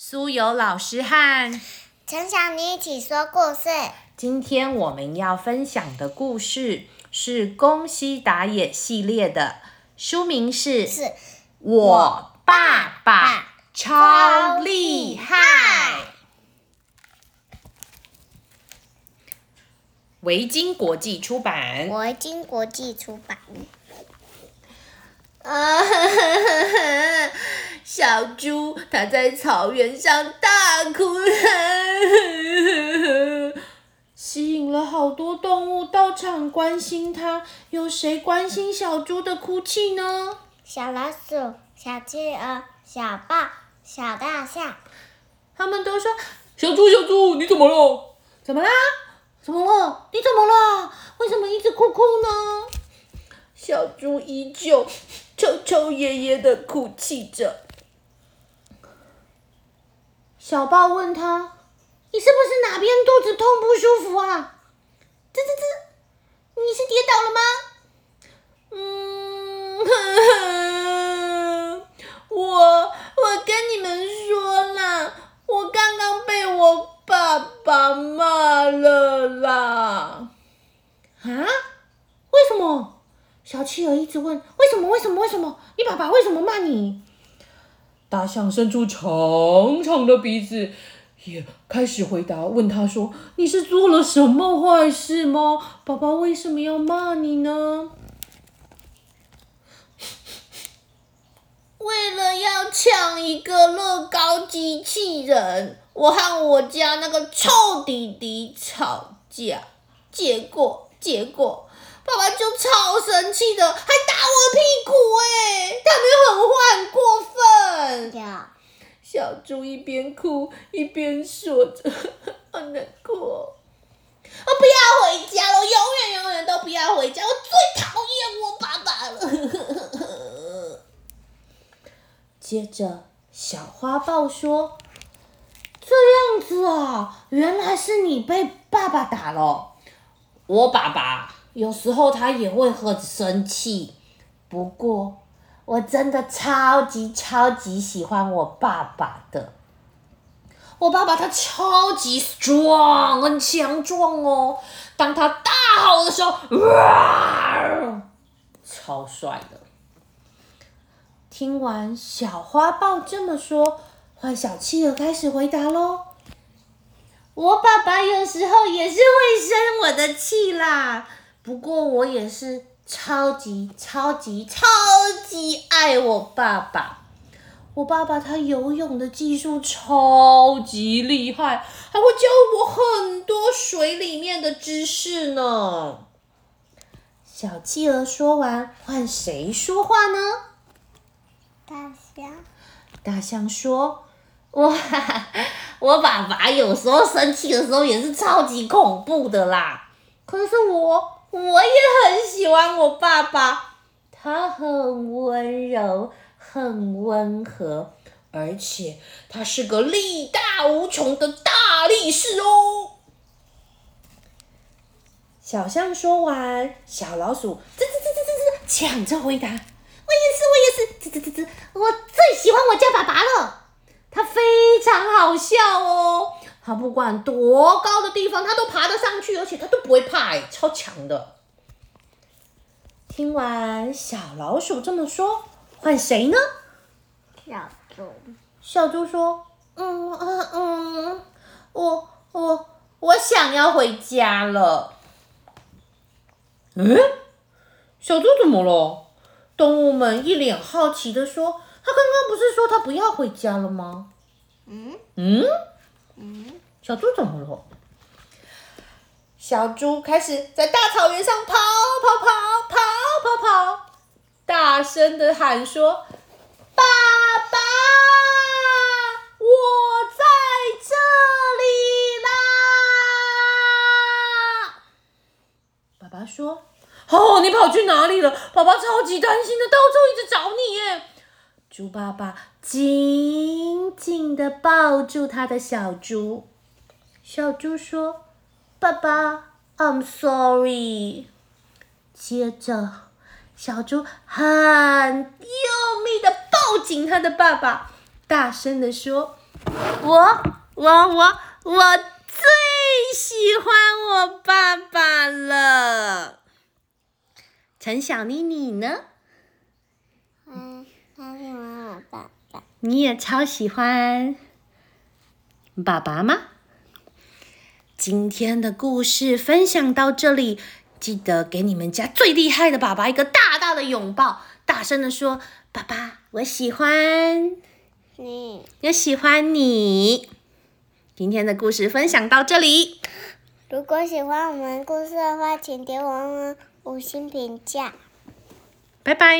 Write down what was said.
苏有老师和陈小妮一起说故事。今天我们要分享的故事是宫西达也系列的，书名是《是我爸爸超厉害》，维京国际出版。维京国际出版。啊，小猪它在草原上大哭，吸引了好多动物到场关心它。有谁关心小猪的哭泣呢？小老鼠、小企鹅、小豹、小大象，他们都说：“小猪，小猪，你怎么了？怎么啦？怎么了？你怎么了？为什么一直哭哭呢？”小猪依旧抽抽噎噎的哭泣着。小豹问他：“你是不是哪边肚子痛不舒服啊？”“吱吱吱，你是跌倒了吗？”“嗯，我我跟你们说啦，我刚刚被我爸爸骂了啦。”“啊？为什么？”小企鹅一直问：“为什么？为什么？为什么？你爸爸为什么骂你？”大象伸出长长的鼻子，也开始回答，问他说：“你是做了什么坏事吗？爸爸为什么要骂你呢？”为了要抢一个乐高机器人，我和我家那个臭弟弟吵架，结果，结果。爸爸就超生气的，还打我屁股哎！他们很坏，很过分。小猪一边哭一边说着：“好难过，我不要回家了，我永远永远都不要回家，我最讨厌我爸爸了。”接着，小花豹说：“这样子啊，原来是你被爸爸打了，我爸爸。”有时候他也会很生气，不过我真的超级超级喜欢我爸爸的。我爸爸他超级 strong，很强壮哦。当他大吼的时候，哇，超帅的。听完小花豹这么说，换小企鹅开始回答喽。我爸爸有时候也是会生我的气啦。不过我也是超级超级超级爱我爸爸。我爸爸他游泳的技术超级厉害，还会教我很多水里面的知识呢。小企鹅说完，换谁说话呢？大象。大象说：“哇，我爸爸有时候生气的时候也是超级恐怖的啦。可是我。”我也很喜欢我爸爸，他很温柔，很温和，而且他是个力大无穷的大力士哦。小象说完，小老鼠吱吱吱吱吱抢着回答：“我也是，我也是，吱吱吱吱，我最喜欢我家爸爸了，他非常好笑哦。”他不管多高的地方，他都爬得上去，而且他都不会怕，哎，超强的。听完小老鼠这么说，换谁呢？小猪。小猪说：“嗯嗯嗯，我我我想要回家了。”嗯，小猪怎么了？动物们一脸好奇的说：“他刚刚不是说他不要回家了吗？”嗯嗯。小猪怎么了？小猪开始在大草原上跑跑跑跑跑跑，大声的喊说：“爸爸，我在这里啦！”爸爸说：“哦，你跑去哪里了？爸爸超级担心的，到处一直找你耶。”猪爸爸紧紧的抱住他的小猪。小猪说：“爸爸，I'm sorry。”接着，小猪很用力的抱紧他的爸爸，大声的说：“我我我我最喜欢我爸爸了。陈小妮，你呢？嗯，他喜欢我爸爸。你也超喜欢爸爸吗？今天的故事分享到这里，记得给你们家最厉害的爸爸一个大大的拥抱，大声的说：“爸爸，我喜欢。”你也喜欢你。今天的故事分享到这里。如果喜欢我们故事的话，请给我们五星评价。拜拜。